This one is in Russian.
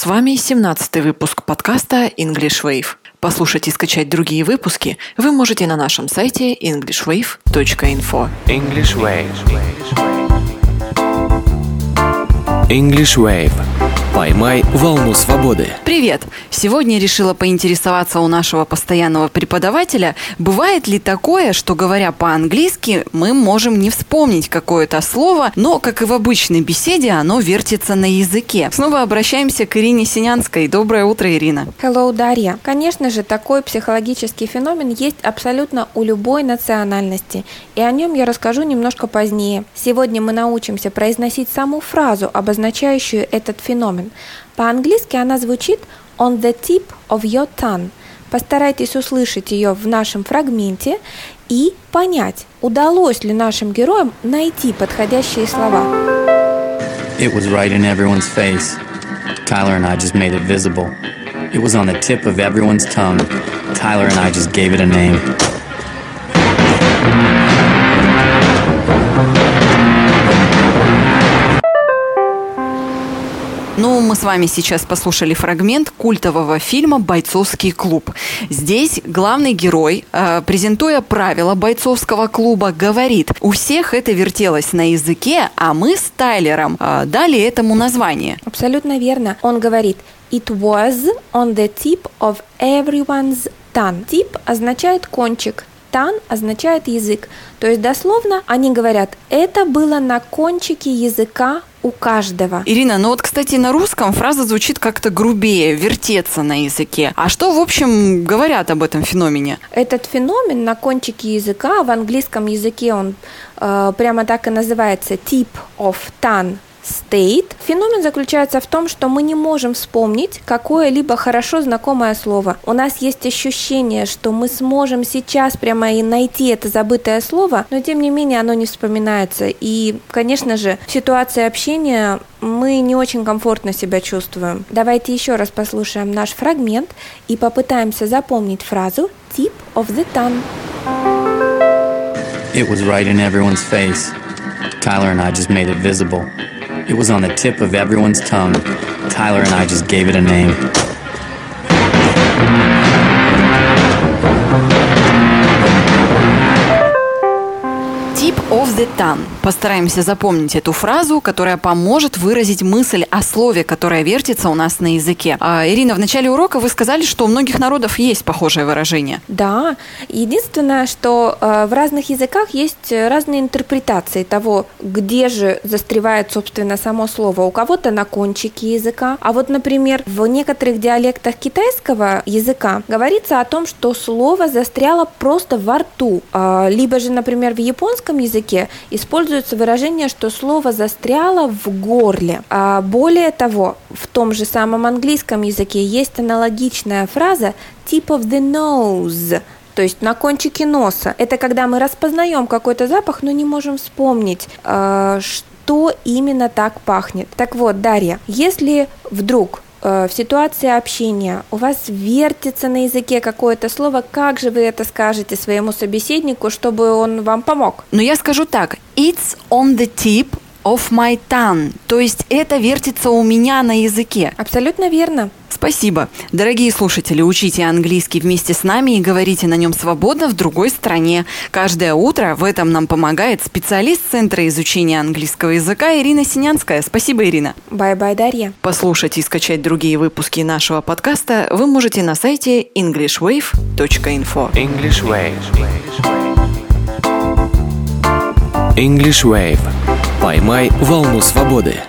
С вами 17 выпуск подкаста English Wave. Послушать и скачать другие выпуски вы можете на нашем сайте englishwave.info. English Wave. English Wave. Поймай волну свободы. Привет! Сегодня решила поинтересоваться у нашего постоянного преподавателя, бывает ли такое, что говоря по-английски, мы можем не вспомнить какое-то слово, но, как и в обычной беседе, оно вертится на языке. Снова обращаемся к Ирине Синянской. Доброе утро, Ирина. Hello, Дарья. Конечно же, такой психологический феномен есть абсолютно у любой национальности, и о нем я расскажу немножко позднее. Сегодня мы научимся произносить саму фразу, обозначающую этот феномен. По-английски она звучит on the tip of your tongue. Постарайтесь услышать ее в нашем фрагменте и понять, удалось ли нашим героям найти подходящие слова. It was right in everyone's face. Tyler and I just made it visible. It was on the tip of everyone's tongue. Tyler and I just gave it a name. Ну, мы с вами сейчас послушали фрагмент культового фильма «Бойцовский клуб». Здесь главный герой, э, презентуя правила бойцовского клуба, говорит, у всех это вертелось на языке, а мы с Тайлером э, дали этому название. Абсолютно верно. Он говорит It was on the tip of everyone's tongue. Tip означает кончик, тан означает язык. То есть дословно они говорят, это было на кончике языка у каждого. Ирина, ну вот, кстати, на русском фраза звучит как-то грубее, вертеться на языке. А что, в общем, говорят об этом феномене? Этот феномен на кончике языка, в английском языке он э, прямо так и называется tip of tongue state. Феномен заключается в том, что мы не можем вспомнить какое-либо хорошо знакомое слово. У нас есть ощущение, что мы сможем сейчас прямо и найти это забытое слово, но тем не менее оно не вспоминается. И, конечно же, в ситуации общения мы не очень комфортно себя чувствуем. Давайте еще раз послушаем наш фрагмент и попытаемся запомнить фразу tip of the tongue. It was right in everyone's face. Tyler and I just made it visible. It was on the tip of everyone's tongue. Tyler and I just gave it a name. Tip of the tongue. Постараемся запомнить эту фразу, которая поможет выразить мысль о слове, которое вертится у нас на языке. А, Ирина, в начале урока вы сказали, что у многих народов есть похожее выражение. Да, единственное, что э, в разных языках есть разные интерпретации того, где же застревает, собственно, само слово. У кого-то на кончике языка, а вот, например, в некоторых диалектах китайского языка говорится о том, что слово застряло просто во рту. А, либо же, например, в японском языке используется выражение, что слово застряло в горле. А более того, в том же самом английском языке есть аналогичная фраза tip of the nose, то есть на кончике носа. Это когда мы распознаем какой-то запах, но не можем вспомнить, э, что именно так пахнет. Так вот, Дарья, если вдруг в ситуации общения у вас вертится на языке какое-то слово, как же вы это скажете своему собеседнику, чтобы он вам помог? Но я скажу так. It's on the tip of my tongue. То есть это вертится у меня на языке. Абсолютно верно. Спасибо. Дорогие слушатели, учите английский вместе с нами и говорите на нем свободно в другой стране. Каждое утро в этом нам помогает специалист Центра изучения английского языка Ирина Синянская. Спасибо, Ирина. Bye-bye, Дарья. Послушать и скачать другие выпуски нашего подкаста вы можете на сайте englishwave.info. English Wave. English Wave. Поймай волну свободы.